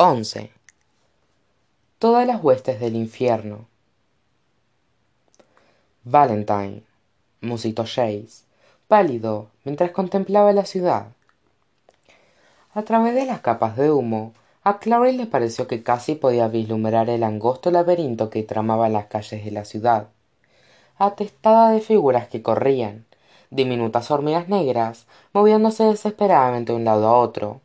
11. Todas las huestes del infierno. Valentine, musitó Jace, pálido, mientras contemplaba la ciudad. A través de las capas de humo, a Clary le pareció que casi podía vislumbrar el angosto laberinto que tramaba las calles de la ciudad, atestada de figuras que corrían, diminutas hormigas negras, moviéndose desesperadamente de un lado a otro,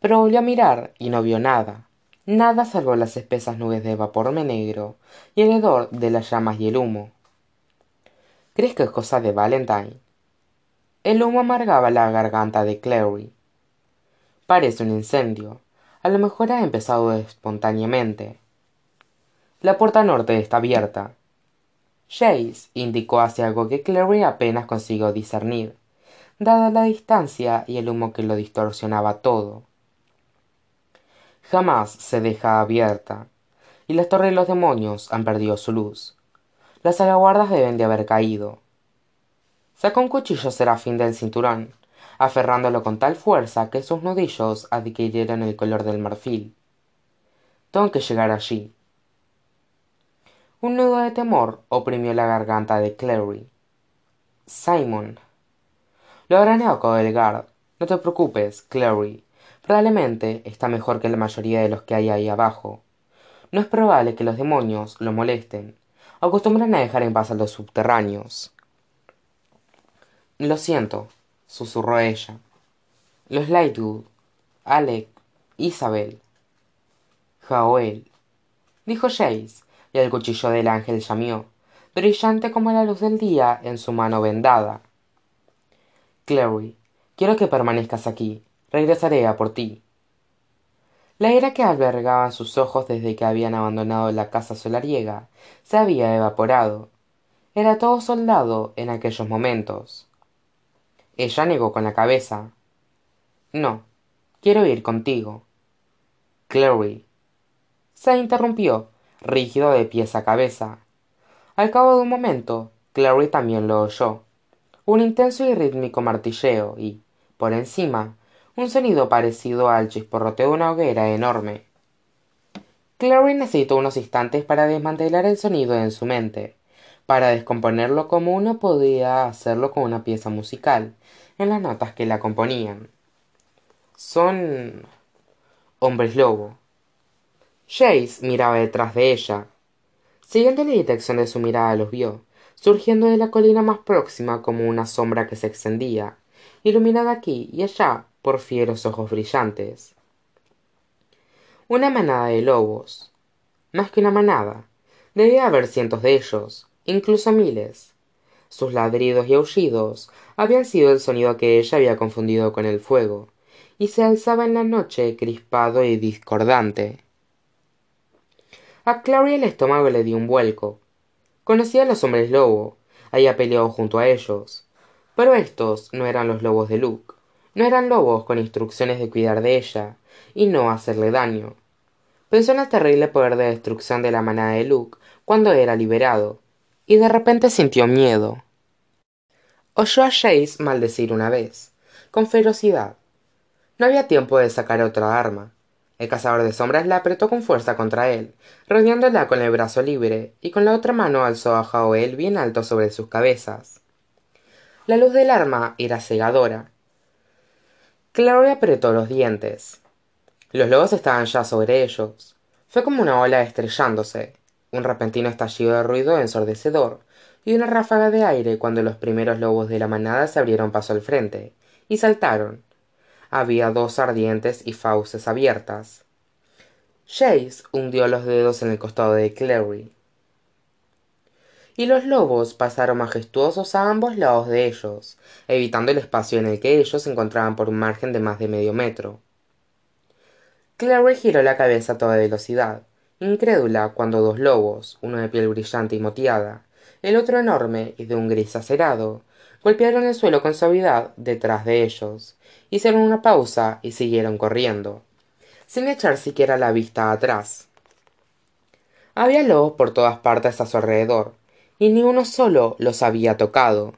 pero volvió a mirar y no vio nada. Nada salvo las espesas nubes de vapor negro y el hedor de las llamas y el humo. Crees que es cosa de valentine el humo amargaba la garganta de clary. Parece un incendio. A lo mejor ha empezado espontáneamente. La puerta norte está abierta. Jace indicó hacia algo que Clary apenas consiguió discernir, dada la distancia y el humo que lo distorsionaba todo jamás se deja abierta y las torres de los demonios han perdido su luz. Las alaguardas deben de haber caído. Sacó un cuchillo serafín del cinturón aferrándolo con tal fuerza que sus nudillos adquirieron el color del marfil. Tengo que llegar allí. Un nudo de temor oprimió la garganta de clary. Simon. Lo evocado del guard no te preocupes clary probablemente está mejor que la mayoría de los que hay ahí abajo. No es probable que los demonios lo molesten. Acostumbran a dejar en paz a los subterráneos. Lo siento susurró ella. Los lightwood alec isabel jaoel dijo Jace y el cuchillo del ángel llamió brillante como la luz del día en su mano vendada. Clary quiero que permanezcas aquí regresaré a por ti. La ira que albergaban sus ojos desde que habían abandonado la casa solariega se había evaporado. Era todo soldado en aquellos momentos. Ella negó con la cabeza. No quiero ir contigo. Clary se interrumpió rígido de pies a cabeza. Al cabo de un momento clary también lo oyó. Un intenso y rítmico martilleo y por encima un sonido parecido al chisporroteo de una hoguera enorme. Clary necesitó unos instantes para desmantelar el sonido en su mente. Para descomponerlo como uno podía hacerlo con una pieza musical en las notas que la componían. Son hombres lobo. Jace miraba detrás de ella. Siguiendo la dirección de su mirada los vio surgiendo de la colina más próxima como una sombra que se extendía iluminada aquí y allá por fieros ojos brillantes. Una manada de lobos más que una manada debía haber cientos de ellos incluso miles. Sus ladridos y aullidos habían sido el sonido que ella había confundido con el fuego y se alzaba en la noche crispado y discordante. A clary el estómago le dio un vuelco. Conocía a los hombres lobo había peleado junto a ellos pero estos no eran los lobos de luke no eran lobos con instrucciones de cuidar de ella y no hacerle daño. Pensó en el terrible poder de destrucción de la manada de luke cuando era liberado y de repente sintió miedo. Oyó a Jace maldecir una vez con ferocidad. No había tiempo de sacar otra arma. El cazador de sombras la apretó con fuerza contra él rodeándola con el brazo libre y con la otra mano alzó a Jaoel bien alto sobre sus cabezas. La luz del arma era cegadora clary apretó los dientes. Los lobos estaban ya sobre ellos. Fue como una ola estrellándose un repentino estallido de ruido ensordecedor y una ráfaga de aire cuando los primeros lobos de la manada se abrieron paso al frente y saltaron. Había dos ardientes y fauces abiertas. Jace hundió los dedos en el costado de clary y los lobos pasaron majestuosos a ambos lados de ellos evitando el espacio en el que ellos se encontraban por un margen de más de medio metro. Clary giró la cabeza a toda velocidad incrédula cuando dos lobos uno de piel brillante y moteada el otro enorme y de un gris acerado golpearon el suelo con suavidad detrás de ellos hicieron una pausa y siguieron corriendo sin echar siquiera la vista atrás. Había lobos por todas partes a su alrededor y ni uno solo los había tocado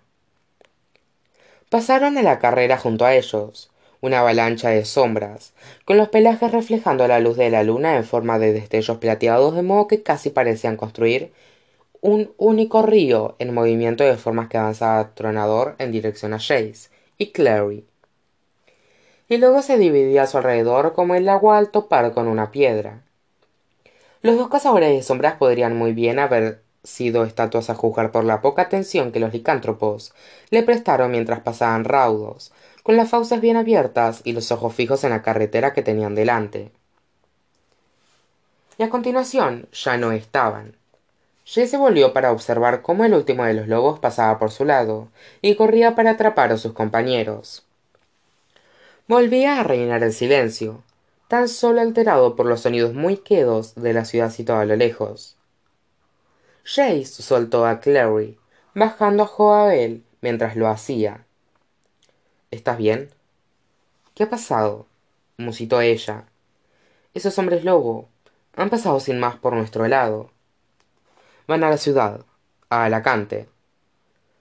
pasaron a la carrera junto a ellos una avalancha de sombras, con los pelajes reflejando la luz de la luna en forma de destellos plateados de modo que casi parecían construir un único río en movimiento de formas que avanzaba tronador en dirección a Jace y Clary. Y luego se dividía a su alrededor como el agua al topar con una piedra. Los dos cazadores de sombras podrían muy bien haber sido estatuas a juzgar por la poca atención que los licántropos le prestaron mientras pasaban raudos, con las fauces bien abiertas y los ojos fijos en la carretera que tenían delante. Y a continuación ya no estaban. Jay se volvió para observar cómo el último de los lobos pasaba por su lado y corría para atrapar a sus compañeros. Volvía a reinar el silencio, tan solo alterado por los sonidos muy quedos de la ciudad situada a lo lejos. Jace soltó a Clary, bajando a Joabel mientras lo hacía. ¿Estás bien? ¿Qué ha pasado? musitó ella. Esos hombres lobo han pasado sin más por nuestro lado. Van a la ciudad, a Alacante.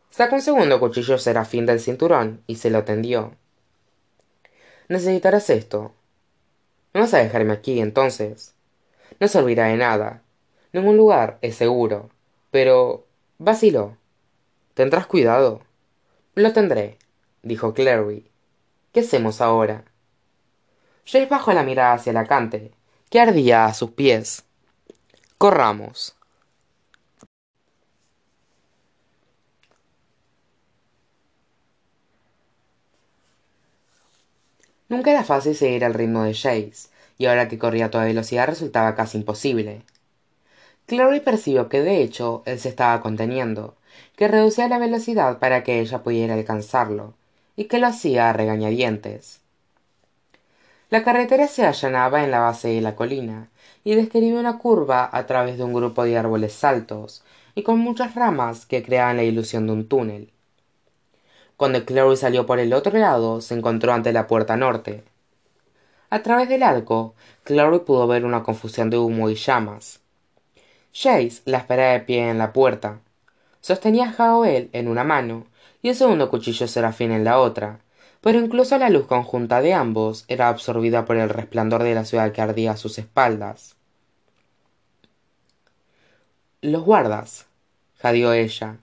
Sacó un segundo cuchillo serafín del cinturón y se lo tendió. Necesitarás esto. No vas a dejarme aquí, entonces. No servirá de nada. Ningún lugar es seguro. Pero. vacilo. ¿Tendrás cuidado? Lo tendré, dijo Clary. ¿Qué hacemos ahora? Jace bajó la mirada hacia Alacante, que ardía a sus pies. Corramos. Nunca era fácil seguir el ritmo de Jace, y ahora que corría a toda velocidad resultaba casi imposible. Clary percibió que de hecho él se estaba conteniendo, que reducía la velocidad para que ella pudiera alcanzarlo, y que lo hacía a regañadientes. La carretera se allanaba en la base de la colina, y describía una curva a través de un grupo de árboles altos y con muchas ramas que creaban la ilusión de un túnel. Cuando Clary salió por el otro lado, se encontró ante la puerta norte. A través del arco, Clary pudo ver una confusión de humo y llamas. Jace la esperaba de pie en la puerta. Sostenía a Jaoel en una mano y el segundo cuchillo serafín en la otra, pero incluso la luz conjunta de ambos era absorbida por el resplandor de la ciudad que ardía a sus espaldas. Los guardas, jadeó ella,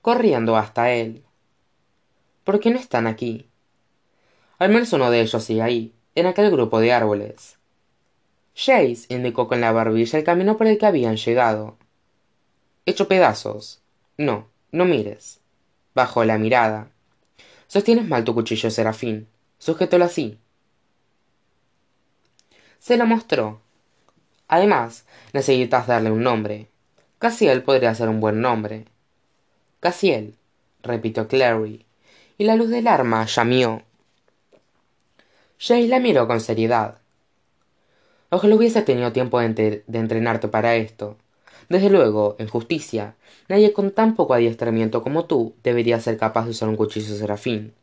corriendo hasta él. ¿Por qué no están aquí? Al menos uno de ellos sigue ahí, en aquel grupo de árboles. Jace indicó con la barbilla el camino por el que habían llegado. Hecho pedazos. No, no mires. Bajó la mirada. Sostienes mal tu cuchillo, Serafín. Sujétalo así. Se lo mostró. Además, necesitas darle un nombre. Casiel podría ser un buen nombre. Casiel, repitió Clary, y la luz del arma llamió. Jace la miró con seriedad. Ojalá hubiese tenido tiempo de, entrenarte para esto. Desde luego, en justicia, nadie con tan poco adiestramiento como tú debería ser capaz de usar un cuchillo serafín.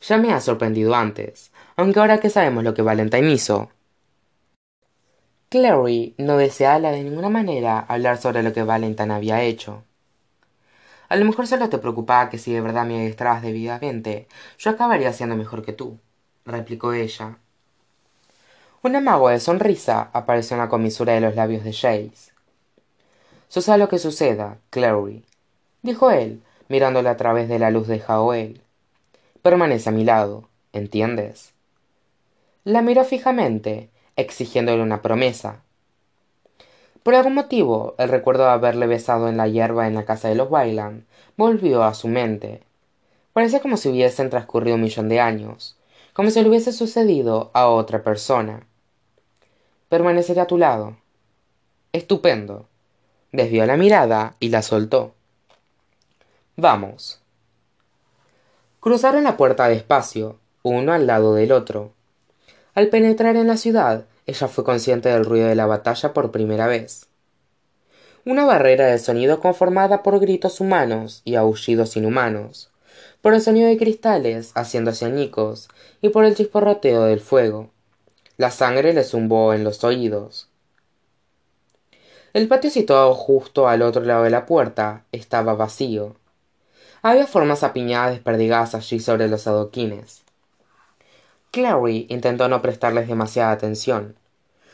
Ya me ha sorprendido antes, aunque ahora que sabemos lo que Valentine hizo. Clary no deseaba de ninguna manera hablar sobre lo que Valentine había hecho. A lo mejor solo te preocupaba que si de verdad me adiestrabas debidamente, yo acabaría siendo mejor que tú, replicó ella. Un amago de sonrisa apareció en la comisura de los labios de Jace. Suceda lo que suceda, Clary, dijo él, mirándole a través de la luz de Jaoel. Permanece a mi lado, ¿entiendes? La miró fijamente, exigiéndole una promesa, por algún motivo, el recuerdo de haberle besado en la hierba en la casa de los Wayland volvió a su mente. Parecía como si hubiesen transcurrido un millón de años, como si le hubiese sucedido a otra persona. Permaneceré a tu lado. Estupendo. Desvió la mirada y la soltó. Vamos. Cruzaron la puerta despacio, uno al lado del otro. Al penetrar en la ciudad, ella fue consciente del ruido de la batalla por primera vez. Una barrera de sonido conformada por gritos humanos y aullidos inhumanos, por el sonido de cristales haciéndose añicos y por el chisporroteo del fuego. La sangre le zumbó en los oídos. El patio situado justo al otro lado de la puerta estaba vacío. Había formas apiñadas desperdigadas allí sobre los adoquines. Clary intentó no prestarles demasiada atención.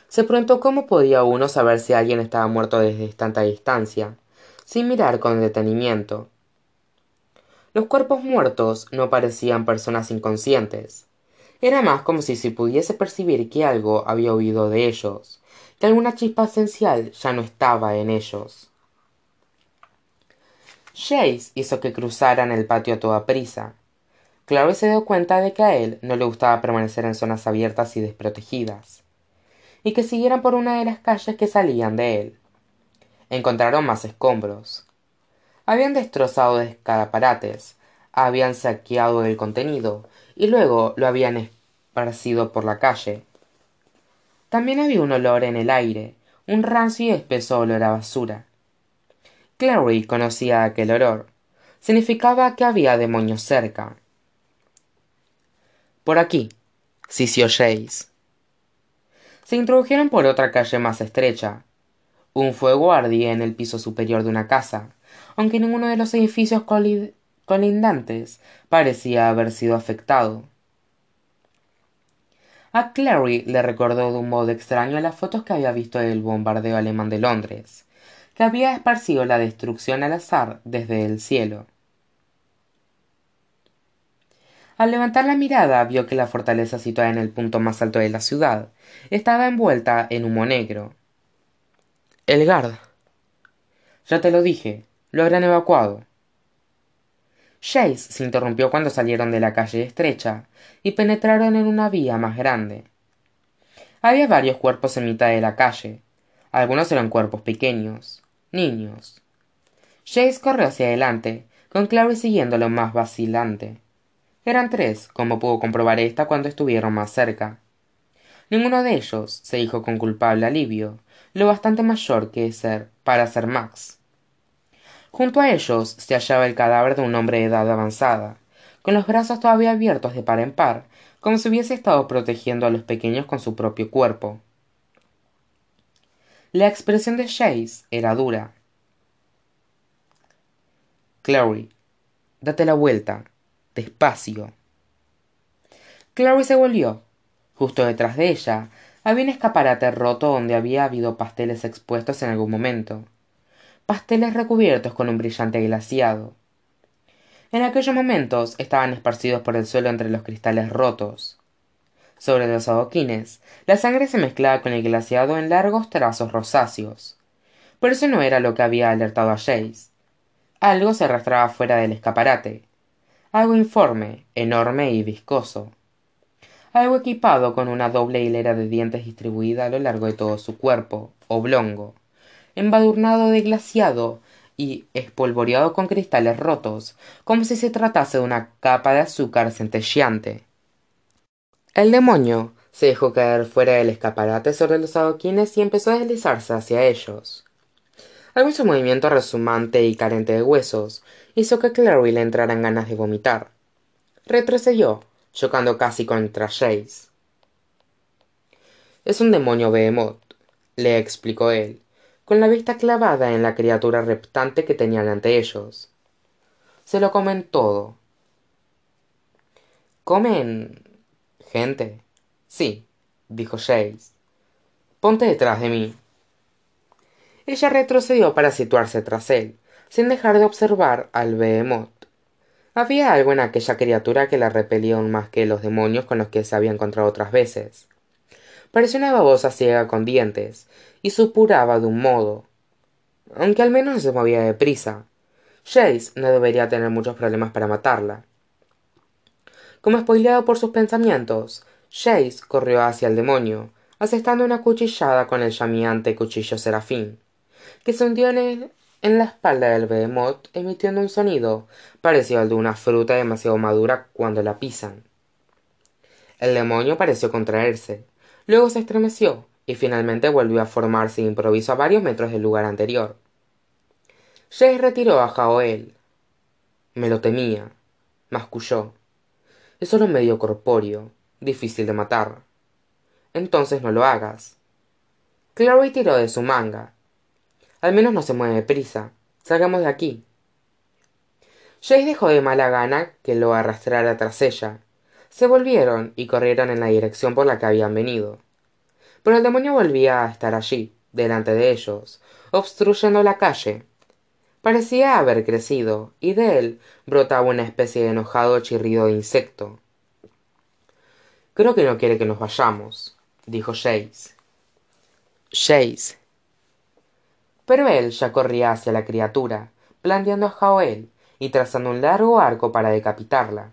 Se preguntó cómo podía uno saber si alguien estaba muerto desde tanta distancia, sin mirar con detenimiento. Los cuerpos muertos no parecían personas inconscientes. Era más como si se pudiese percibir que algo había huido de ellos, que alguna chispa esencial ya no estaba en ellos. Chase hizo que cruzaran el patio a toda prisa. Clary se dio cuenta de que a él no le gustaba permanecer en zonas abiertas y desprotegidas, y que siguieran por una de las calles que salían de él. Encontraron más escombros. Habían destrozado escaparates, habían saqueado el contenido y luego lo habían esparcido por la calle. También había un olor en el aire, un rancio y espeso olor a basura. Clary conocía aquel olor. Significaba que había demonios cerca. Por aquí, sisió Jace. Se introdujeron por otra calle más estrecha. Un fuego ardía en el piso superior de una casa, aunque ninguno de los edificios colindantes parecía haber sido afectado. A Clary le recordó de un modo extraño las fotos que había visto del bombardeo alemán de Londres, que había esparcido la destrucción al azar desde el cielo. Al levantar la mirada vio que la fortaleza situada en el punto más alto de la ciudad estaba envuelta en humo negro. El guard. Ya te lo dije, lo habrán evacuado. Chase se interrumpió cuando salieron de la calle estrecha y penetraron en una vía más grande. Había varios cuerpos en mitad de la calle. Algunos eran cuerpos pequeños, niños. Chase corrió hacia adelante, con Clary siguiéndolo más vacilante. Eran tres, como pudo comprobar ésta cuando estuvieron más cerca. Ninguno de ellos, se dijo con culpable alivio, lo bastante mayor que ser para ser Max. Junto a ellos se hallaba el cadáver de un hombre de edad avanzada, con los brazos todavía abiertos de par en par, como si hubiese estado protegiendo a los pequeños con su propio cuerpo. La expresión de Chase era dura. Clary, date la vuelta, despacio. Clary se volvió. Justo detrás de ella había un escaparate roto donde había habido pasteles expuestos en algún momento. Pasteles recubiertos con un brillante glaciado. En aquellos momentos estaban esparcidos por el suelo entre los cristales rotos. Sobre los adoquines, la sangre se mezclaba con el glaciado en largos trazos rosáceos. Pero eso no era lo que había alertado a Jace. Algo se arrastraba fuera del escaparate, algo informe, enorme y viscoso. Algo equipado con una doble hilera de dientes distribuida a lo largo de todo su cuerpo, oblongo, embadurnado de glaciado y espolvoreado con cristales rotos, como si se tratase de una capa de azúcar centelleante. El demonio se dejó caer fuera del escaparate sobre los adoquines y empezó a deslizarse hacia ellos. Algún su movimiento resumante y carente de huesos hizo que Clary le entraran ganas de vomitar. Retrocedió, chocando casi contra Jace. Es un demonio Behemoth, le explicó él, con la vista clavada en la criatura reptante que tenían ante ellos. Se lo comen todo. ¿Comen gente? Sí, dijo Jace. Ponte detrás de mí ella retrocedió para situarse tras él, sin dejar de observar al behemoth. Había algo en aquella criatura que la repelía aún más que los demonios con los que se había encontrado otras veces. Parecía una babosa ciega con dientes, y supuraba de un modo. Aunque al menos no se movía deprisa. Jace no debería tener muchos problemas para matarla. Como spoileado por sus pensamientos, Jace corrió hacia el demonio, asestando una cuchillada con el llameante cuchillo serafín que se hundió en, la espalda del behemoth emitiendo un sonido parecido al de una fruta demasiado madura cuando la pisan. El demonio pareció contraerse, luego se estremeció y finalmente volvió a formarse de improviso a varios metros del lugar anterior. Jay retiró a Jaoel. Me lo temía, masculló. Es solo medio corpóreo, difícil de matar. Entonces no lo hagas. Clary tiró de su manga al menos no se mueve prisa. Salgamos de aquí. Jace dejó de mala gana que lo arrastrara tras ella. Se volvieron y corrieron en la dirección por la que habían venido pero el demonio volvía a estar allí delante de ellos obstruyendo la calle parecía haber crecido y de él brotaba una especie de enojado chirrido de insecto creo que no quiere que nos vayamos dijo Jace. Jace. Pero él ya corría hacia la criatura, blandiendo a Jaoel y trazando un largo arco para decapitarla.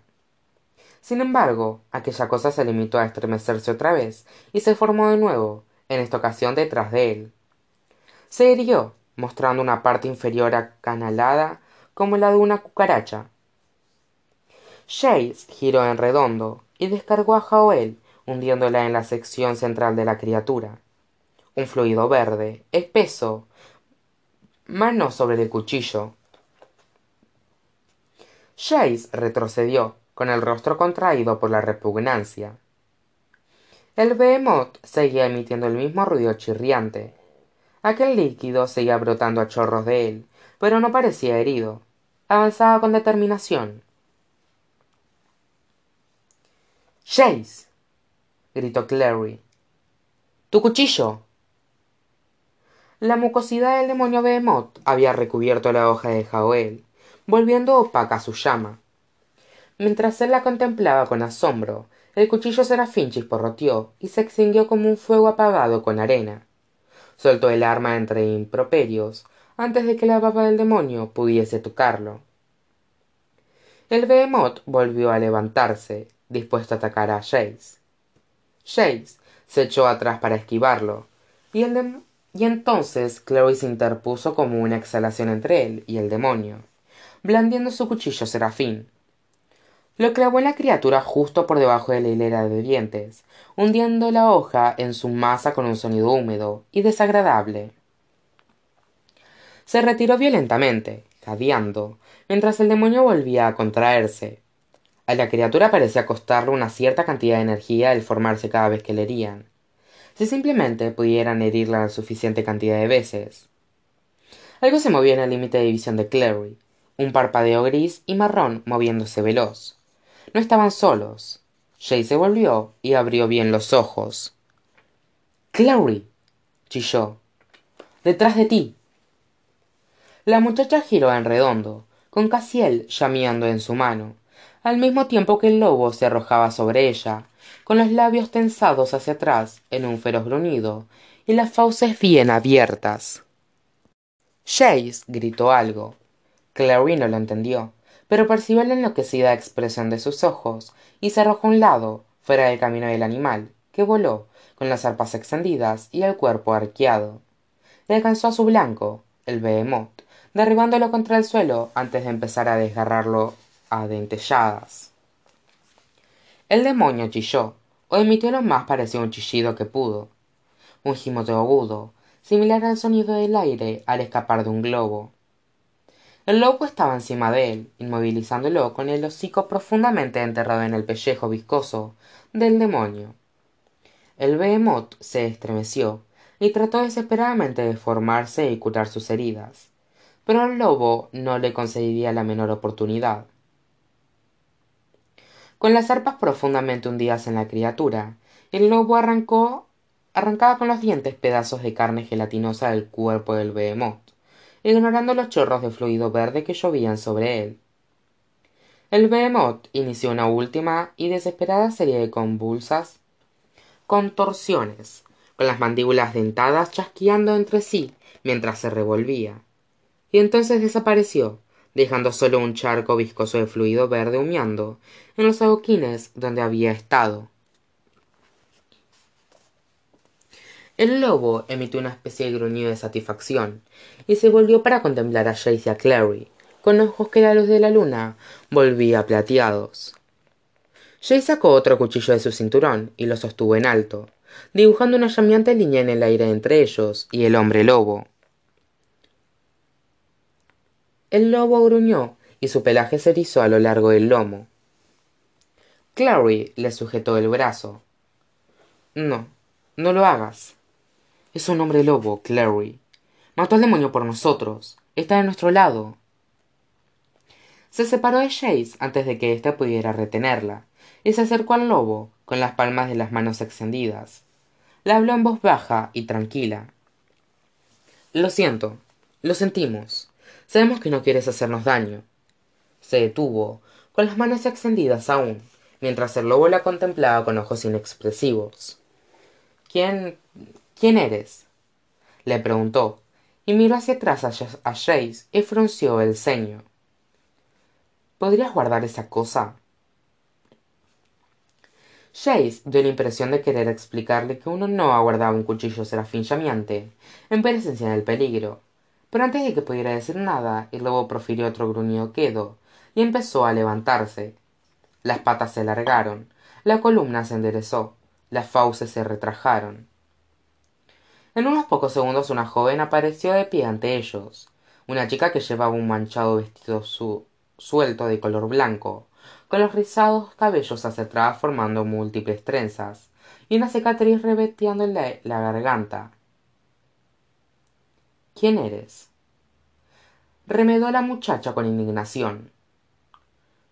Sin embargo, aquella cosa se limitó a estremecerse otra vez y se formó de nuevo, en esta ocasión detrás de él. Se hirió, mostrando una parte inferior acanalada como la de una cucaracha. Jace giró en redondo y descargó a Jaoel, hundiéndola en la sección central de la criatura. Un fluido verde, espeso, mano sobre el cuchillo. Jace retrocedió, con el rostro contraído por la repugnancia. El behemoth seguía emitiendo el mismo ruido chirriante. Aquel líquido seguía brotando a chorros de él, pero no parecía herido. Avanzaba con determinación. Jace. gritó Clary. Tu cuchillo. La mucosidad del demonio Behemoth había recubierto la hoja de Jaoel, volviendo opaca su llama. Mientras él la contemplaba con asombro, el cuchillo serafín chisporroteó y se extinguió como un fuego apagado con arena. Soltó el arma entre improperios antes de que la baba del demonio pudiese tocarlo. El Behemoth volvió a levantarse, dispuesto a atacar a Jace. Jace se echó atrás para esquivarlo, y el, y entonces Chloe se interpuso como una exhalación entre él y el demonio, blandiendo su cuchillo serafín. Lo clavó la criatura justo por debajo de la hilera de dientes, hundiendo la hoja en su masa con un sonido húmedo y desagradable. Se retiró violentamente, jadeando, mientras el demonio volvía a contraerse. A la criatura parecía costarle una cierta cantidad de energía el formarse cada vez que le herían si simplemente pudieran herirla la suficiente cantidad de veces. Algo se movía en el límite de visión de Clary, un parpadeo gris y marrón moviéndose veloz. No estaban solos. Jay se volvió y abrió bien los ojos. Clary. chilló. Detrás de ti. La muchacha giró en redondo, con Casiel llameando en su mano, al mismo tiempo que el lobo se arrojaba sobre ella, con los labios tensados hacia atrás en un feroz gruñido y las fauces bien abiertas. Jace gritó algo. Clary no lo entendió, pero percibió la enloquecida expresión de sus ojos y se arrojó a un lado, fuera del camino del animal, que voló, con las arpas extendidas y el cuerpo arqueado. Le alcanzó a su blanco, el behemoth, derribándolo contra el suelo antes de empezar a desgarrarlo a dentelladas. El demonio chilló o emitió lo más parecido a un chillido que pudo. Un gimoteo agudo similar al sonido del aire al escapar de un globo el lobo estaba encima de él inmovilizándolo con el hocico profundamente enterrado en el pellejo viscoso del demonio. El behemoth se estremeció y trató desesperadamente de formarse y curar sus heridas pero el lobo no le concedía la menor oportunidad. Con las arpas profundamente hundidas en la criatura el lobo arrancó arrancaba con los dientes pedazos de carne gelatinosa del cuerpo del behemoth ignorando los chorros de fluido verde que llovían sobre él. El behemoth inició una última y desesperada serie de convulsas contorsiones con las mandíbulas dentadas chasqueando entre sí mientras se revolvía. Y entonces desapareció dejando solo un charco viscoso de fluido verde humeando en los adoquines donde había estado el lobo emitió una especie de gruñido de satisfacción y se volvió para contemplar a Jace y a Clary con ojos que la luz de la luna volvía plateados. Jace sacó otro cuchillo de su cinturón y lo sostuvo en alto dibujando una llameante línea en el aire entre ellos y el hombre lobo. El lobo gruñó y su pelaje se erizó a lo largo del lomo. Clary le sujetó el brazo. No no lo hagas es un hombre lobo clary. Mató al demonio por nosotros. Está de nuestro lado. Se separó de Jace antes de que éste pudiera retenerla y se acercó al lobo con las palmas de las manos extendidas. Le habló en voz baja y tranquila. Lo siento lo sentimos. Sabemos que no quieres hacernos daño. Se detuvo con las manos extendidas aún mientras el lobo la contemplaba con ojos inexpresivos. Quién quién eres le preguntó y miró hacia atrás a Jace y frunció el ceño. Podrías guardar esa cosa Jace dio la impresión de querer explicarle que uno no aguardaba un cuchillo serafín llameante en presencia del peligro. Pero antes de que pudiera decir nada el lobo profirió otro gruñido quedo y empezó a levantarse. Las patas se alargaron la columna se enderezó las fauces se retrajaron en unos pocos segundos una joven apareció de pie ante ellos. Una chica que llevaba un manchado vestido suelto de color blanco con los rizados cabellos hacia formando múltiples trenzas y una cicatriz reveteando la, la garganta. Quién eres remedó la muchacha con indignación.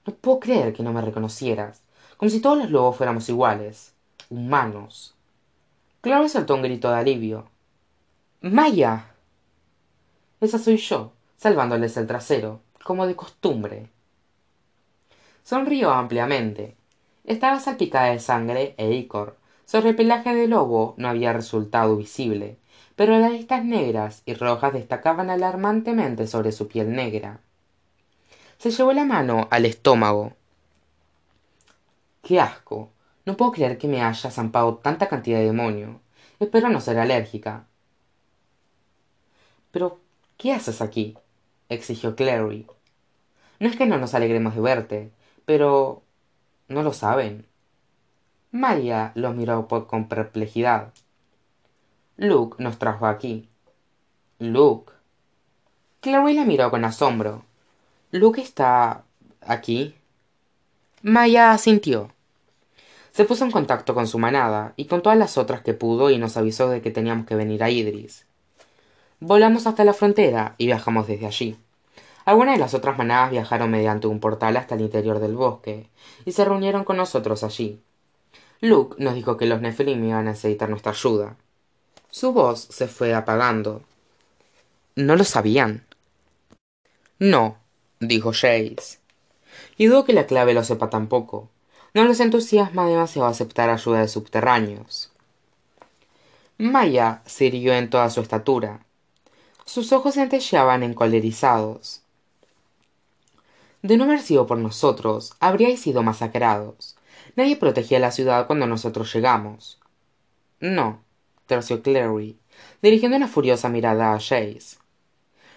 No puedo creer que no me reconocieras como si todos los lobos fuéramos iguales humanos. Claro soltó un grito de alivio maya. Esa soy yo salvándoles el trasero como de costumbre. Sonrió ampliamente. Estaba salpicada de sangre e icor sobre el pelaje del lobo no había resultado visible pero las listas negras y rojas destacaban alarmantemente sobre su piel negra. Se llevó la mano al estómago. Qué asco. No puedo creer que me haya zampado tanta cantidad de demonio. Espero no ser alérgica pero qué haces aquí exigió clary. No es que no nos alegremos de verte pero no lo saben maría los miró con perplejidad. Luke nos trajo aquí luke clary la miró con asombro. Luke está aquí maya asintió. Se puso en contacto con su manada y con todas las otras que pudo y nos avisó de que teníamos que venir a idris volamos hasta la frontera y viajamos desde allí. Algunas de las otras manadas viajaron mediante un portal hasta el interior del bosque y se reunieron con nosotros allí. Luke nos dijo que los nephilim iban a necesitar nuestra ayuda. Su voz se fue apagando. No lo sabían. No dijo Jace. Y dudo que la clave lo sepa tampoco. No les entusiasma demasiado aceptar ayuda de subterráneos. Maya se irguió en toda su estatura sus ojos centelleaban encolerizados. De no haber sido por nosotros habríais sido masacrados. Nadie protegía la ciudad cuando nosotros llegamos. No terció clary dirigiendo una furiosa mirada a Jace.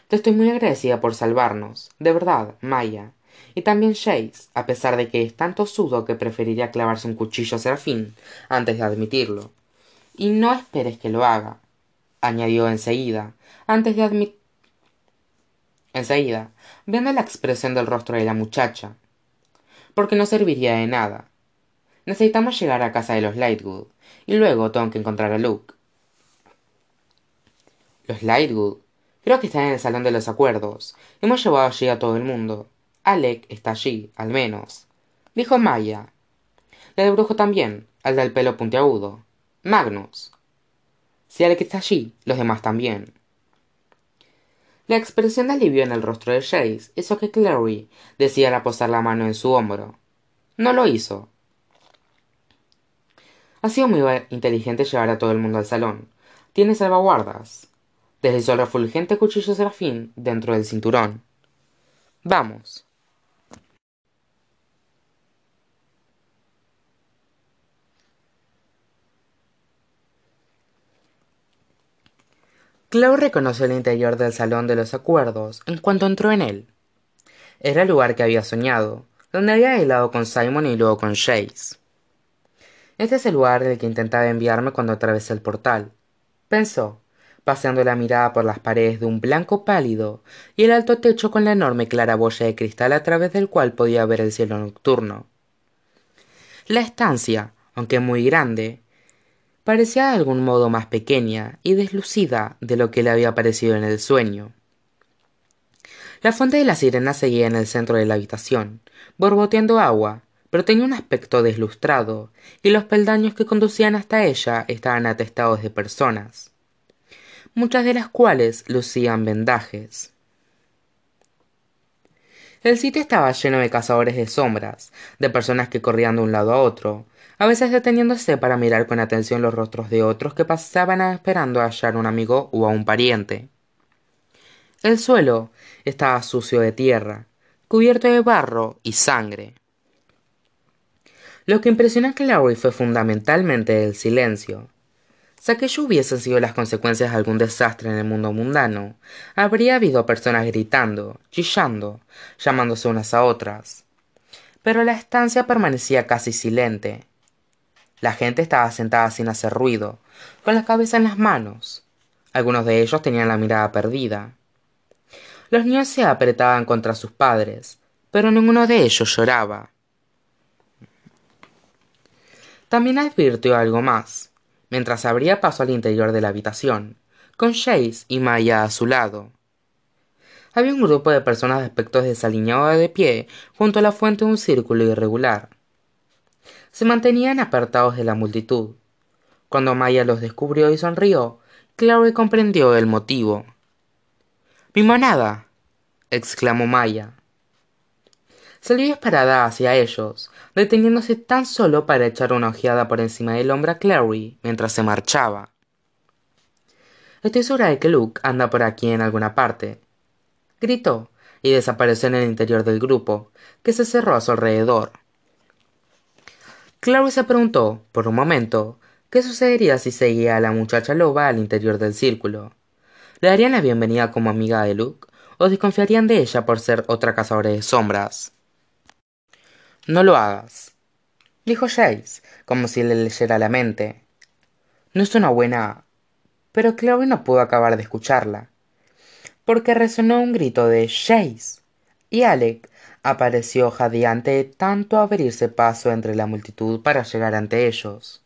Te estoy muy agradecida por salvarnos de verdad maya. Y también Jace a pesar de que es tanto sudo que preferiría clavarse un cuchillo serafín antes de admitirlo. Y no esperes que lo haga añadió enseguida antes de admitir enseguida viendo la expresión del rostro de la muchacha porque no serviría de nada. Necesitamos llegar a casa de los lightwood y luego tengo que encontrar a luke. Los lightwood creo que están en el salón de los acuerdos. Hemos llevado allí a todo el mundo. Alec está allí al menos. Dijo maya. La del brujo también al del pelo puntiagudo. Magnus si alec está allí los demás también la expresión de alivio en el rostro de Jace hizo que Clary decidiera posar la mano en su hombro. No lo hizo. Ha sido muy inteligente llevar a todo el mundo al salón. Tiene salvaguardas. Deslizó el refulgente cuchillo serafín dentro del cinturón. Vamos. Clau reconoció el interior del salón de los acuerdos en cuanto entró en él. Era el lugar que había soñado, donde había bailado con Simon y luego con Chase. Este es el lugar del que intentaba enviarme cuando atravesé el portal, pensó, paseando la mirada por las paredes de un blanco pálido y el alto techo con la enorme claraboya de cristal a través del cual podía ver el cielo nocturno. La estancia, aunque muy grande, parecía de algún modo más pequeña y deslucida de lo que le había parecido en el sueño la fuente de la sirena seguía en el centro de la habitación borboteando agua pero tenía un aspecto deslustrado, y los peldaños que conducían hasta ella estaban atestados de personas, muchas de las cuales lucían vendajes. El sitio estaba lleno de cazadores de sombras, de personas que corrían de un lado a otro, a veces deteniéndose para mirar con atención los rostros de otros que pasaban esperando hallar un amigo o a un pariente. El suelo estaba sucio de tierra, cubierto de barro y sangre. Lo que impresionó a Clary fue fundamentalmente el silencio. Si aquello hubiesen sido las consecuencias de algún desastre en el mundo mundano, habría habido personas gritando, chillando, llamándose unas a otras. Pero la estancia permanecía casi silente. La gente estaba sentada sin hacer ruido, con la cabeza en las manos. Algunos de ellos tenían la mirada perdida. Los niños se apretaban contra sus padres, pero ninguno de ellos lloraba. También advirtió algo más, mientras abría paso al interior de la habitación, con Chase y Maya a su lado. Había un grupo de personas de aspectos desaliñados de pie junto a la fuente de un círculo irregular. Se mantenían apartados de la multitud. Cuando Maya los descubrió y sonrió, Clary comprendió el motivo. Mi manada. exclamó Maya. Salió disparada hacia ellos, deteniéndose tan solo para echar una ojeada por encima del hombro a Clary mientras se marchaba. Estoy segura de que Luke anda por aquí en alguna parte. Gritó y desapareció en el interior del grupo, que se cerró a su alrededor. Clary se preguntó, por un momento, qué sucedería si seguía a la muchacha loba al interior del círculo. ¿Le darían la bienvenida como amiga de Luke? ¿O desconfiarían de ella por ser otra cazadora de sombras? No lo hagas, dijo Jace, como si le leyera la mente. No es una buena. Pero Chloe no pudo acabar de escucharla, porque resonó un grito de Jace, y Alec apareció jadeante de tanto abrirse paso entre la multitud para llegar ante ellos.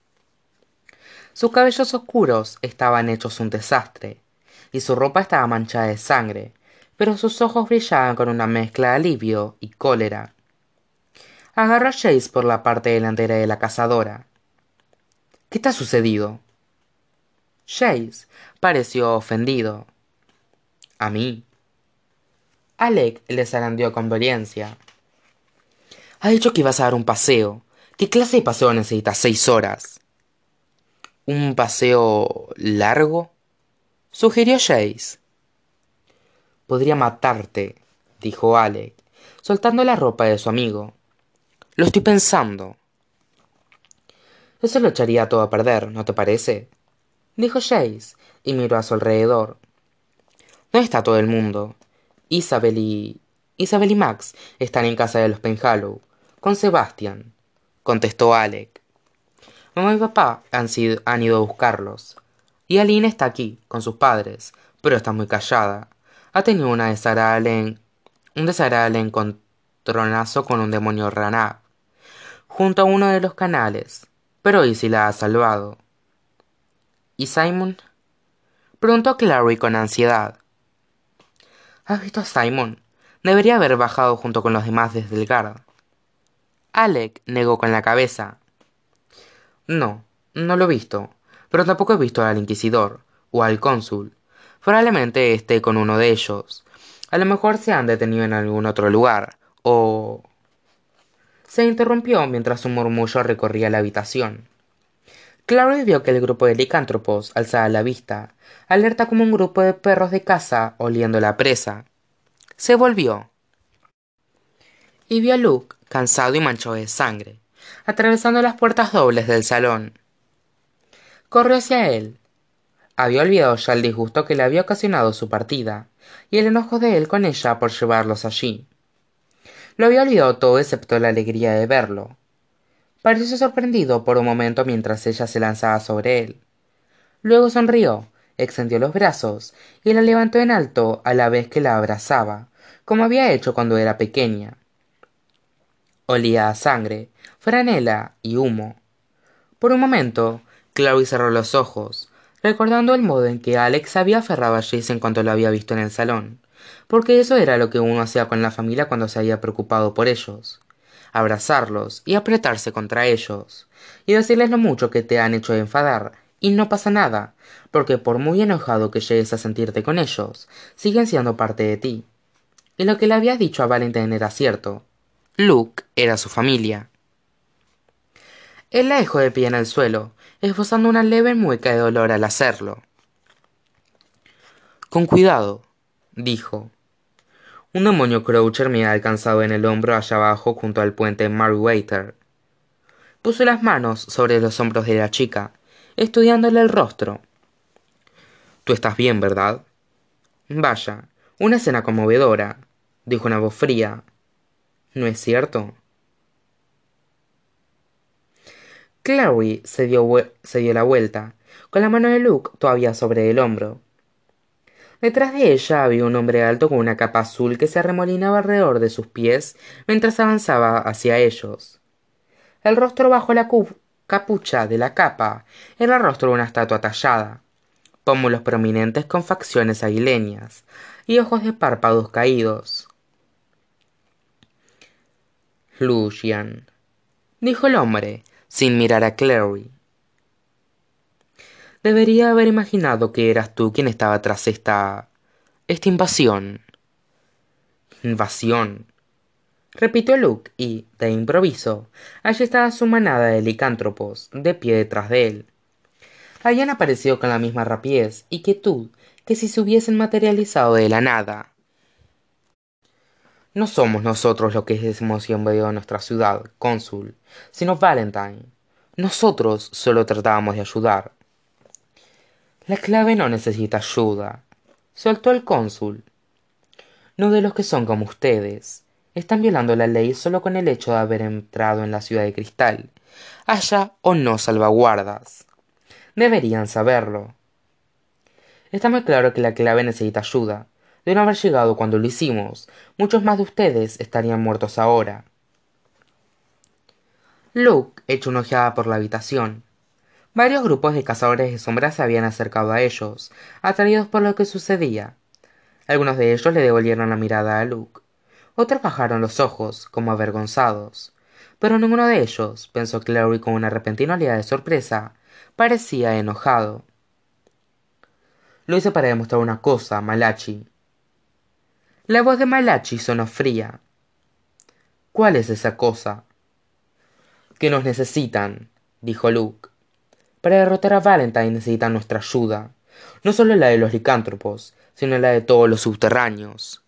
Sus cabellos oscuros estaban hechos un desastre, y su ropa estaba manchada de sangre, pero sus ojos brillaban con una mezcla de alivio y cólera. Agarró a Jace por la parte delantera de la cazadora. ¿Qué te ha sucedido? Jace pareció ofendido. ¿A mí? Alec le zarandeó con violencia. Ha dicho que ibas a dar un paseo. ¿Qué clase de paseo necesitas seis horas? ¿Un paseo largo? sugirió Jace. Podría matarte, dijo Alec, soltando la ropa de su amigo. Lo estoy pensando. Eso lo echaría todo a perder, ¿no te parece? dijo Jace, y miró a su alrededor. No está todo el mundo. Isabel y. Isabel y Max están en casa de los Penhallow, con Sebastian, contestó Alec. Mamá y papá han, sido, han ido a buscarlos. Y Aline está aquí, con sus padres, pero está muy callada. Ha tenido una desagradable, un desagradable encontronazo con un demonio rana junto a uno de los canales, pero Izzy la ha salvado. ¿Y Simon? Preguntó Clary con ansiedad. ¿Has visto a Simon? Debería haber bajado junto con los demás desde el guard. Alec negó con la cabeza. No, no lo he visto pero tampoco he visto al inquisidor o al cónsul. Probablemente esté con uno de ellos. A lo mejor se han detenido en algún otro lugar. O... Se interrumpió mientras un murmullo recorría la habitación. Clary vio que el grupo de licántropos alzaba la vista, alerta como un grupo de perros de caza oliendo la presa. Se volvió. Y vio a Luke, cansado y manchado de sangre, atravesando las puertas dobles del salón corrió hacia él. Había olvidado ya el disgusto que le había ocasionado su partida, y el enojo de él con ella por llevarlos allí. Lo había olvidado todo excepto la alegría de verlo. Pareció sorprendido por un momento mientras ella se lanzaba sobre él. Luego sonrió, extendió los brazos y la levantó en alto a la vez que la abrazaba, como había hecho cuando era pequeña. Olía a sangre, franela y humo. Por un momento Chloe cerró los ojos, recordando el modo en que Alex había aferrado a Jace en cuanto lo había visto en el salón, porque eso era lo que uno hacía con la familia cuando se había preocupado por ellos. Abrazarlos y apretarse contra ellos, y decirles lo mucho que te han hecho enfadar, y no pasa nada, porque por muy enojado que llegues a sentirte con ellos, siguen siendo parte de ti. Y lo que le habías dicho a Valentine era cierto. Luke era su familia. Él la dejó de pie en el suelo, esbozando una leve mueca de dolor al hacerlo. Con cuidado, dijo. Un demonio Croucher me ha alcanzado en el hombro allá abajo junto al puente Waiter. Puso las manos sobre los hombros de la chica, estudiándole el rostro. Tú estás bien, ¿verdad? Vaya, una escena conmovedora, dijo una voz fría. ¿No es cierto? Clary se dio, se dio la vuelta, con la mano de Luke todavía sobre el hombro. Detrás de ella había un hombre alto con una capa azul que se arremolinaba alrededor de sus pies mientras avanzaba hacia ellos. El rostro bajo la capucha de la capa era el rostro de una estatua tallada, pómulos prominentes con facciones aguileñas y ojos de párpados caídos. Lucian, dijo el hombre, sin mirar a Clary. Debería haber imaginado que eras tú quien estaba tras esta. esta invasión. Invasión. repitió Luke y, de improviso, allí estaba su manada de licántropos, de pie detrás de él. Habían aparecido con la misma rapidez y quietud que si se hubiesen materializado de la nada. No somos nosotros los que hemos invadido a nuestra ciudad, cónsul, sino Valentine. Nosotros solo tratábamos de ayudar. La clave no necesita ayuda, soltó el cónsul. No de los que son como ustedes. Están violando la ley solo con el hecho de haber entrado en la ciudad de cristal, haya o no salvaguardas. Deberían saberlo. Está muy claro que la clave necesita ayuda. De no haber llegado cuando lo hicimos, muchos más de ustedes estarían muertos ahora. Luke echó una ojeada por la habitación. Varios grupos de cazadores de sombras se habían acercado a ellos, atraídos por lo que sucedía. Algunos de ellos le devolvieron la mirada a Luke. Otros bajaron los ojos, como avergonzados. Pero ninguno de ellos, pensó Clary con una repentina oleada de sorpresa, parecía enojado. Lo hice para demostrar una cosa, Malachi. La voz de Malachi sonó fría. ¿Cuál es esa cosa? Que nos necesitan, dijo Luke. Para derrotar a Valentine necesitan nuestra ayuda, no solo la de los licántropos, sino la de todos los subterráneos.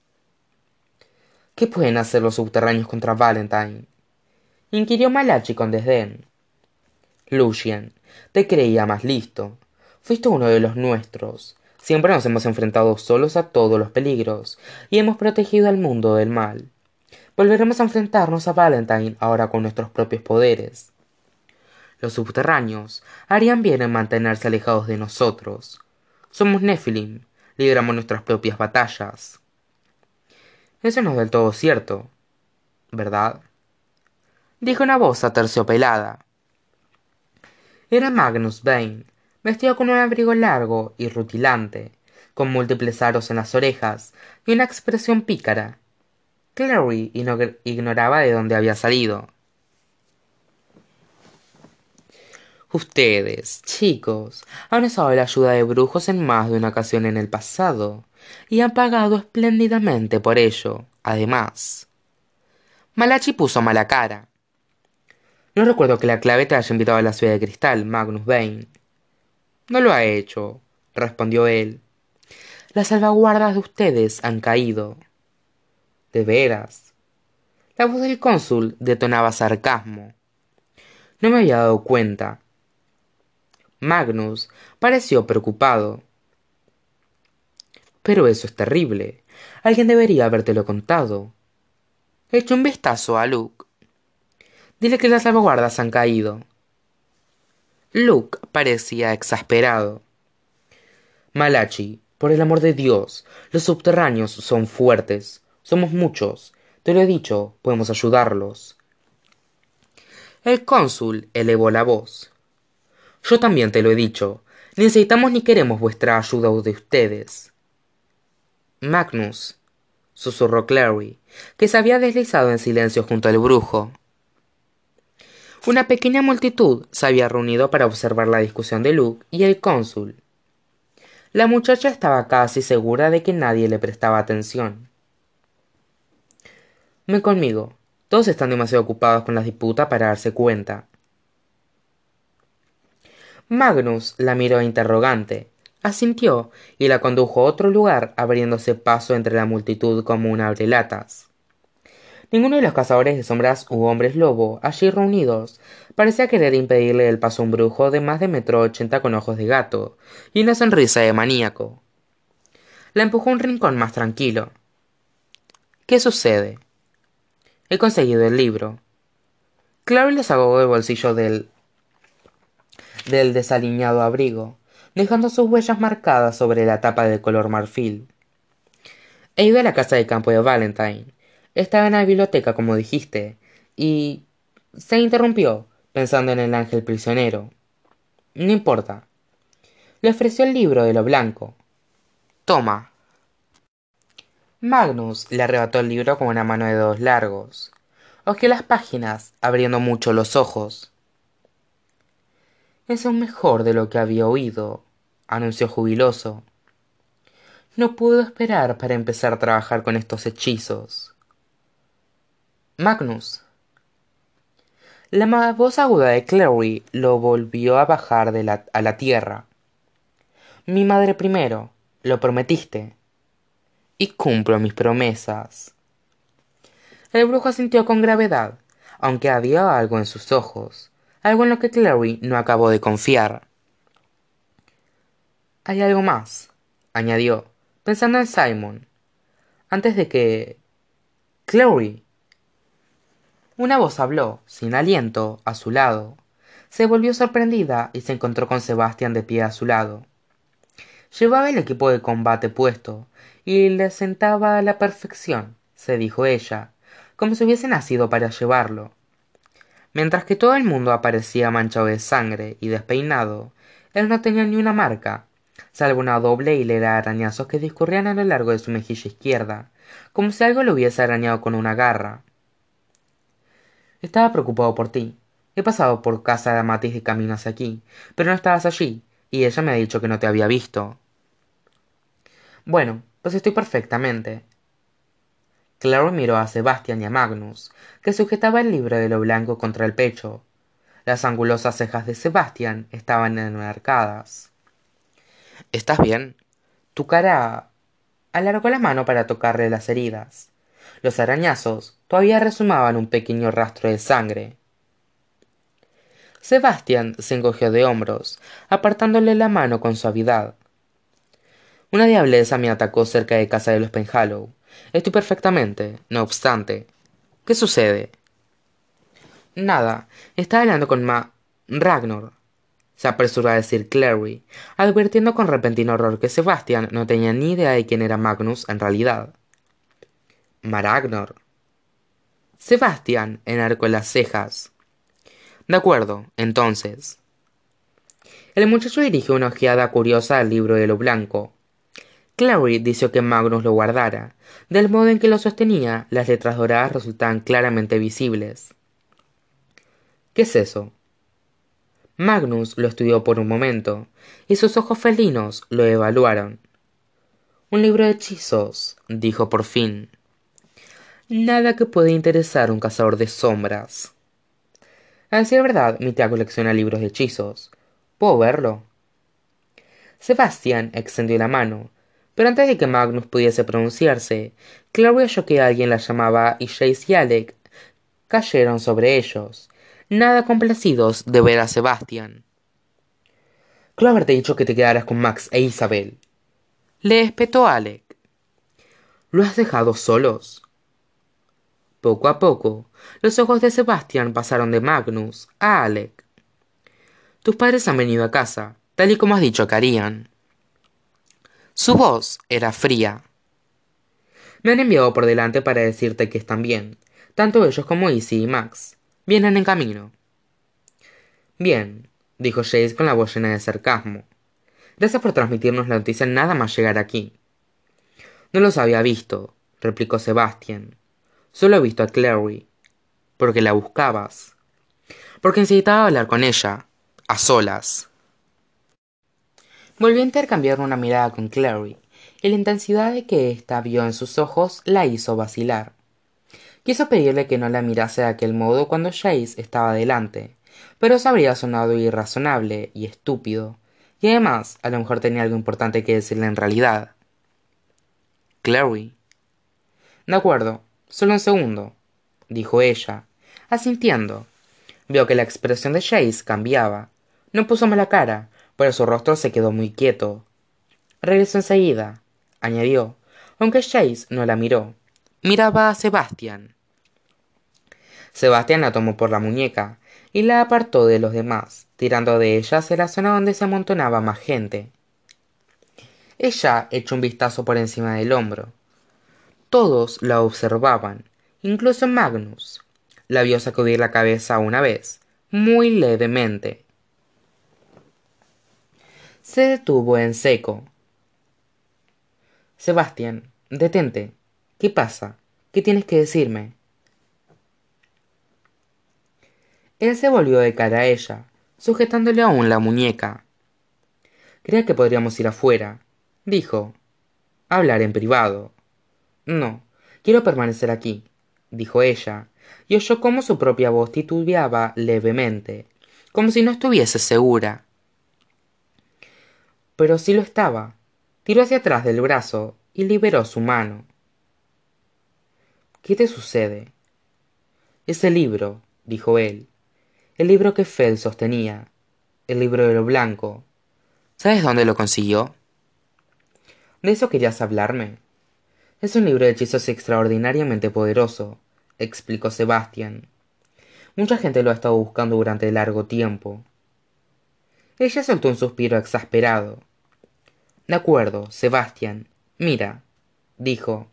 ¿Qué pueden hacer los subterráneos contra Valentine? inquirió Malachi con desdén. Lucien, te creía más listo. Fuiste uno de los nuestros. Siempre nos hemos enfrentado solos a todos los peligros y hemos protegido al mundo del mal. Volveremos a enfrentarnos a Valentine ahora con nuestros propios poderes. Los subterráneos harían bien en mantenerse alejados de nosotros. Somos Nephilim, libramos nuestras propias batallas. Eso no es del todo cierto, ¿verdad? Dijo una voz aterciopelada. Era Magnus Bane, vestido con un abrigo largo y rutilante, con múltiples aros en las orejas y una expresión pícara. Clary ignoraba de dónde había salido. Ustedes, chicos, han usado la ayuda de brujos en más de una ocasión en el pasado, y han pagado espléndidamente por ello, además. Malachi puso mala cara. No recuerdo que la clave te haya invitado a la ciudad de cristal, Magnus Bane. No lo ha hecho, respondió él. Las salvaguardas de ustedes han caído. De veras. La voz del cónsul detonaba sarcasmo. No me había dado cuenta. Magnus pareció preocupado. Pero eso es terrible. Alguien debería habértelo contado. Echó un vistazo a Luke. Dile que las salvaguardas han caído. Luke parecía exasperado. Malachi, por el amor de Dios, los subterráneos son fuertes. Somos muchos. Te lo he dicho, podemos ayudarlos. El cónsul elevó la voz. Yo también te lo he dicho. Necesitamos ni queremos vuestra ayuda o de ustedes. Magnus, susurró Clary, que se había deslizado en silencio junto al brujo. Una pequeña multitud se había reunido para observar la discusión de Luke y el cónsul. La muchacha estaba casi segura de que nadie le prestaba atención. Ven conmigo. Todos están demasiado ocupados con la disputa para darse cuenta. Magnus la miró interrogante, asintió y la condujo a otro lugar, abriéndose paso entre la multitud como un abrelatas. Ninguno de los cazadores de sombras u hombres lobo allí reunidos parecía querer impedirle el paso a un brujo de más de metro ochenta con ojos de gato y una sonrisa de maníaco. La empujó a un rincón más tranquilo. ¿Qué sucede? He conseguido el libro. Clary le sacó del bolsillo del del desaliñado abrigo, dejando sus huellas marcadas sobre la tapa de color marfil. He ido a la casa de campo de Valentine, estaba en la biblioteca, como dijiste, y... se interrumpió, pensando en el ángel prisionero. No importa. Le ofreció el libro de lo blanco. Toma. Magnus le arrebató el libro con una mano de dedos largos. Hojeó las páginas, abriendo mucho los ojos. Es aún mejor de lo que había oído, anunció jubiloso. No puedo esperar para empezar a trabajar con estos hechizos. Magnus. La voz aguda de Clary lo volvió a bajar a la tierra. Mi madre primero, lo prometiste. Y cumplo mis promesas. El brujo asintió con gravedad, aunque había algo en sus ojos, algo en lo que Clary no acabó de confiar. Hay algo más, añadió, pensando en Simon, antes de que... Clary, una voz habló, sin aliento, a su lado. Se volvió sorprendida y se encontró con Sebastián de pie a su lado. Llevaba el equipo de combate puesto, y le sentaba a la perfección, se dijo ella, como si hubiese nacido para llevarlo. Mientras que todo el mundo aparecía manchado de sangre y despeinado, él no tenía ni una marca, salvo una doble hilera de arañazos que discurrían a lo largo de su mejilla izquierda, como si algo lo hubiese arañado con una garra. Estaba preocupado por ti. He pasado por casa de Amatis de camino hacia aquí, pero no estabas allí, y ella me ha dicho que no te había visto. Bueno, pues estoy perfectamente. Claro miró a Sebastián y a Magnus, que sujetaba el libro de lo blanco contra el pecho. Las angulosas cejas de Sebastián estaban enmarcadas. ¿Estás bien? Tu cara. alargó la mano para tocarle las heridas. Los arañazos todavía resumaban un pequeño rastro de sangre. Sebastián se encogió de hombros, apartándole la mano con suavidad. Una diableza me atacó cerca de casa de los Penhallow. Estoy perfectamente, no obstante. ¿Qué sucede? Nada. Estaba hablando con Ma. Ragnar. Se apresuró a decir Clary, advirtiendo con repentino horror que Sebastián no tenía ni idea de quién era Magnus en realidad. Maragnor. Sebastián enarcó las cejas. De acuerdo, entonces. El muchacho dirigió una ojeada curiosa al libro de lo blanco. Clary dijo que Magnus lo guardara. Del modo en que lo sostenía, las letras doradas resultaban claramente visibles. ¿Qué es eso? Magnus lo estudió por un momento, y sus ojos felinos lo evaluaron. Un libro de hechizos, dijo por fin. Nada que pueda interesar a un cazador de sombras. A decir verdad, mi tía colecciona libros de hechizos. ¿Puedo verlo? Sebastián extendió la mano, pero antes de que Magnus pudiese pronunciarse, Claudia oyó que alguien la llamaba y Jace y Alec cayeron sobre ellos, nada complacidos de ver a Sebastián. Creo haberte dicho que te quedaras con Max e Isabel. Le espetó Alec. ¿Lo has dejado solos? Poco a poco, los ojos de Sebastián pasaron de Magnus a Alec. Tus padres han venido a casa, tal y como has dicho que harían. Su voz era fría. Me han enviado por delante para decirte que están bien, tanto ellos como Izzy y Max. Vienen en camino. Bien, dijo Jace con la voz llena de sarcasmo. Gracias por transmitirnos la noticia nada más llegar aquí. No los había visto, replicó Sebastián. Solo he visto a Clary. Porque la buscabas. porque necesitaba hablar con ella, a solas. Volvió a intercambiar una mirada con Clary, y la intensidad de que ésta vio en sus ojos la hizo vacilar. Quiso pedirle que no la mirase de aquel modo cuando Chase estaba delante, pero eso habría sonado irrazonable y estúpido, y además a lo mejor tenía algo importante que decirle en realidad. Clary. De acuerdo, solo un segundo, dijo ella, asintiendo. Vio que la expresión de Chase cambiaba. No puso mala cara, pero su rostro se quedó muy quieto. Regresó enseguida, añadió, aunque Chase no la miró. Miraba a Sebastián. Sebastián la tomó por la muñeca y la apartó de los demás, tirando de ella hacia la zona donde se amontonaba más gente. Ella echó un vistazo por encima del hombro. Todos la observaban, incluso Magnus. La vio sacudir la cabeza una vez, muy levemente. Se detuvo en seco. Sebastián, detente. ¿Qué pasa? ¿Qué tienes que decirme? Él se volvió de cara a ella, sujetándole aún la muñeca. Creía que podríamos ir afuera, dijo. Hablar en privado. No, quiero permanecer aquí, dijo ella, y oyó cómo su propia voz titubeaba levemente, como si no estuviese segura. Pero sí lo estaba. Tiró hacia atrás del brazo y liberó su mano. ¿Qué te sucede? Ese libro, dijo él, el libro que Fell sostenía, el libro de lo blanco. ¿Sabes dónde lo consiguió? ¿De eso querías hablarme? Es un libro de hechizos extraordinariamente poderoso, explicó Sebastián. Mucha gente lo ha estado buscando durante largo tiempo. Ella soltó un suspiro exasperado. De acuerdo, Sebastián. Mira, dijo.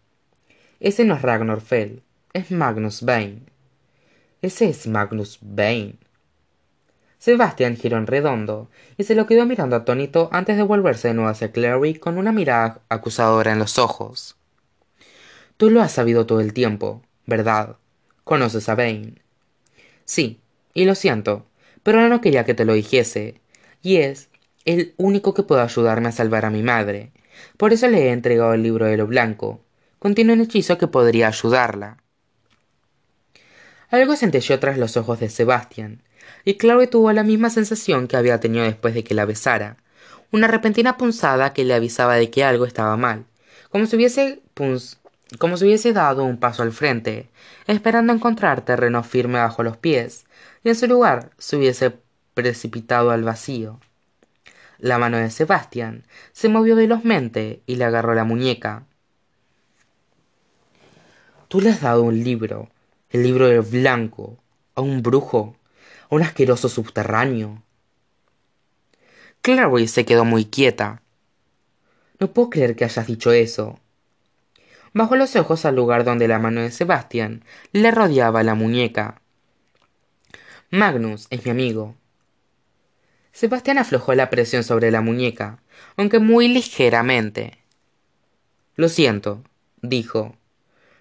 Ese no es Ragnar Fell, es Magnus Bane. Ese es Magnus Bane. Sebastián giró en redondo y se lo quedó mirando atónito antes de volverse de nuevo hacia Clary con una mirada acusadora en los ojos. Tú lo has sabido todo el tiempo, ¿verdad? Conoces a Bane. Sí, y lo siento, pero no quería que te lo dijese, y es el único que puede ayudarme a salvar a mi madre. Por eso le he entregado el libro de lo blanco. Contiene un hechizo que podría ayudarla. Algo centelleó tras los ojos de Sebastián, y Chloe tuvo la misma sensación que había tenido después de que la besara, una repentina punzada que le avisaba de que algo estaba mal, como si hubiese como si hubiese dado un paso al frente, esperando encontrar terreno firme bajo los pies, y en su lugar se hubiese precipitado al vacío. La mano de Sebastián se movió velozmente y le agarró la muñeca. Tú le has dado un libro, el libro del blanco, a un brujo un asqueroso subterráneo. Clary se quedó muy quieta. No puedo creer que hayas dicho eso. Bajó los ojos al lugar donde la mano de Sebastián le rodeaba la muñeca. Magnus es mi amigo. Sebastián aflojó la presión sobre la muñeca, aunque muy ligeramente. Lo siento, dijo.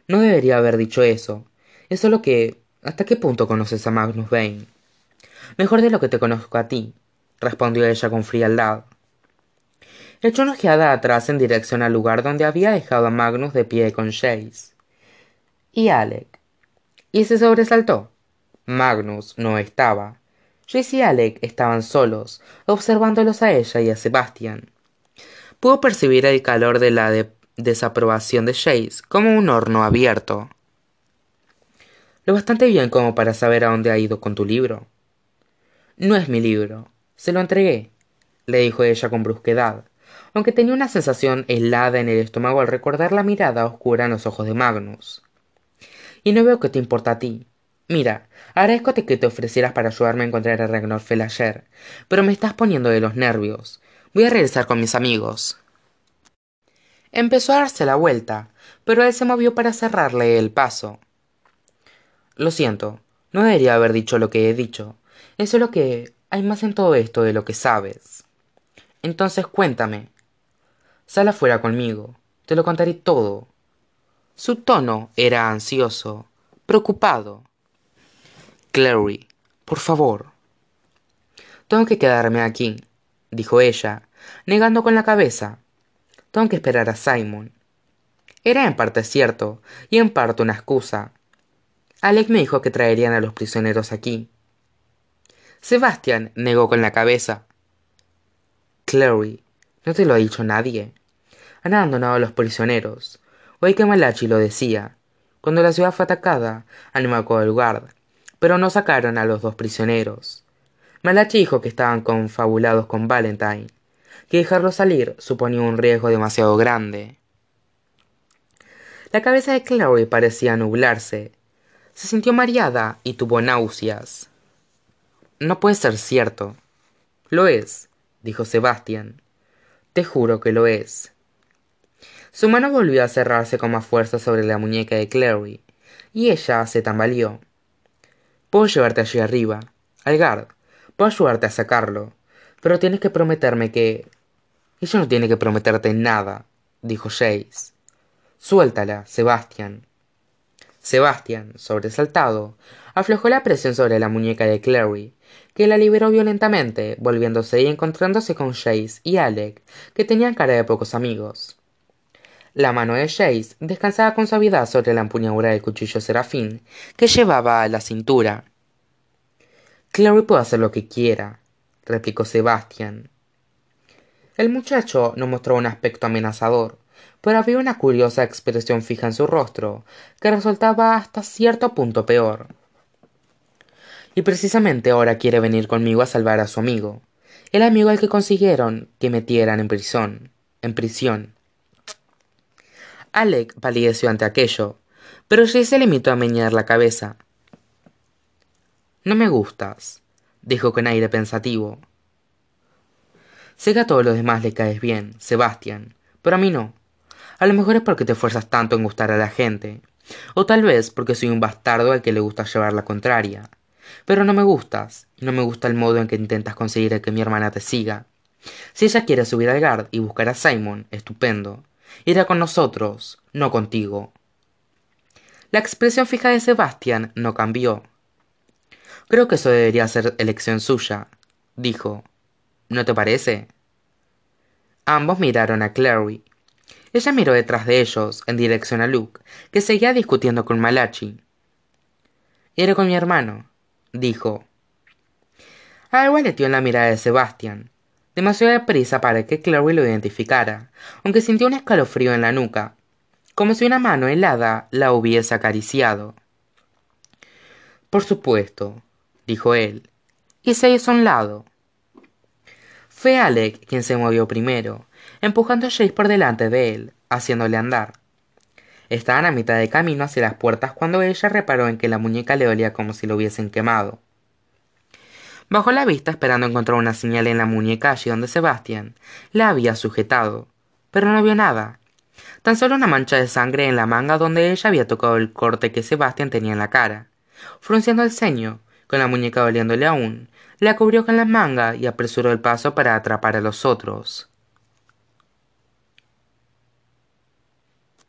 No debería haber dicho eso. Es solo que. ¿Hasta qué punto conoces a Magnus Bane? Mejor de lo que te conozco a ti, respondió ella con frialdad. Echó una ojeada atrás en dirección al lugar donde había dejado a Magnus de pie con Chase. Y Alec. Y se sobresaltó. Magnus no estaba. Chase y Alec estaban solos, observándolos a ella y a Sebastian. Pudo percibir el calor de la desaprobación de Chase como un horno abierto. Lo bastante bien como para saber a dónde ha ido con tu libro, no es mi libro. Se lo entregué, le dijo ella con brusquedad, aunque tenía una sensación helada en el estómago al recordar la mirada oscura en los ojos de Magnus. Y no veo que te importa a ti. Mira, agradezco que te ofrecieras para ayudarme a encontrar a Ragnar Fell ayer, pero me estás poniendo de los nervios. Voy a regresar con mis amigos. Empezó a darse la vuelta, pero él se movió para cerrarle el paso. Lo siento, no debería haber dicho lo que he dicho. Eso es lo que hay más en todo esto de lo que sabes. Entonces cuéntame. Sal afuera conmigo. Te lo contaré todo. Su tono era ansioso, preocupado. Clary, Por favor. Tengo que quedarme aquí, dijo ella, negando con la cabeza. Tengo que esperar a Simon. Era en parte cierto, y en parte una excusa. Alec me dijo que traerían a los prisioneros aquí. Sebastián negó con la cabeza. Clary, ¿no te lo ha dicho nadie? Han abandonado a los prisioneros. Oí que Malachi lo decía. Cuando la ciudad fue atacada, animó el guard, pero no sacaron a los dos prisioneros. Malachi dijo que estaban confabulados con Valentine, que dejarlo salir suponía un riesgo demasiado grande. La cabeza de Clary parecía nublarse. Se sintió mareada y tuvo náuseas. No puede ser cierto. Lo es, dijo Sebastián. Te juro que lo es. Su mano volvió a cerrarse con más fuerza sobre la muñeca de Clary, y ella se tambaleó. Puedo llevarte allí arriba. Algard, puedo ayudarte a sacarlo. Pero tienes que prometerme que. Ella no tiene que prometerte nada, dijo Jace. Suéltala, Sebastián. Sebastián, sobresaltado, aflojó la presión sobre la muñeca de Clary, que la liberó violentamente, volviéndose y encontrándose con Jace y Alec, que tenían cara de pocos amigos. La mano de Jace descansaba con suavidad sobre la empuñadura del cuchillo serafín que llevaba a la cintura. Clary puede hacer lo que quiera, replicó Sebastián. El muchacho no mostró un aspecto amenazador, pero había una curiosa expresión fija en su rostro, que resultaba hasta cierto punto peor. Y precisamente ahora quiere venir conmigo a salvar a su amigo, el amigo al que consiguieron que metieran en prisión. En prisión. Alec palideció ante aquello, pero Jay se limitó a meñar la cabeza. No me gustas, dijo con aire pensativo. Sé que a todos los demás le caes bien, Sebastián, pero a mí no. A lo mejor es porque te esfuerzas tanto en gustar a la gente. O tal vez porque soy un bastardo al que le gusta llevar la contraria. Pero no me gustas, no me gusta el modo en que intentas conseguir que mi hermana te siga. Si ella quiere subir al guard y buscar a Simon, estupendo. Irá con nosotros, no contigo. La expresión fija de Sebastián no cambió. Creo que eso debería ser elección suya, dijo. ¿No te parece? Ambos miraron a Clary. Ella miró detrás de ellos, en dirección a Luke, que seguía discutiendo con Malachi. Iré con mi hermano, dijo. Algo aleteó en la mirada de Sebastián, demasiado prisa para que Clary lo identificara, aunque sintió un escalofrío en la nuca, como si una mano helada la hubiese acariciado. Por supuesto, dijo él, y se hizo un lado. Fue Alec quien se movió primero, empujando a Jace por delante de él, haciéndole andar. Estaban a mitad de camino hacia las puertas cuando ella reparó en que la muñeca le olía como si lo hubiesen quemado. Bajó la vista esperando encontrar una señal en la muñeca allí donde Sebastián la había sujetado, pero no vio nada. Tan solo una mancha de sangre en la manga donde ella había tocado el corte que Sebastián tenía en la cara. Frunciendo el ceño, con la muñeca doliéndole aún, la cubrió con la manga y apresuró el paso para atrapar a los otros.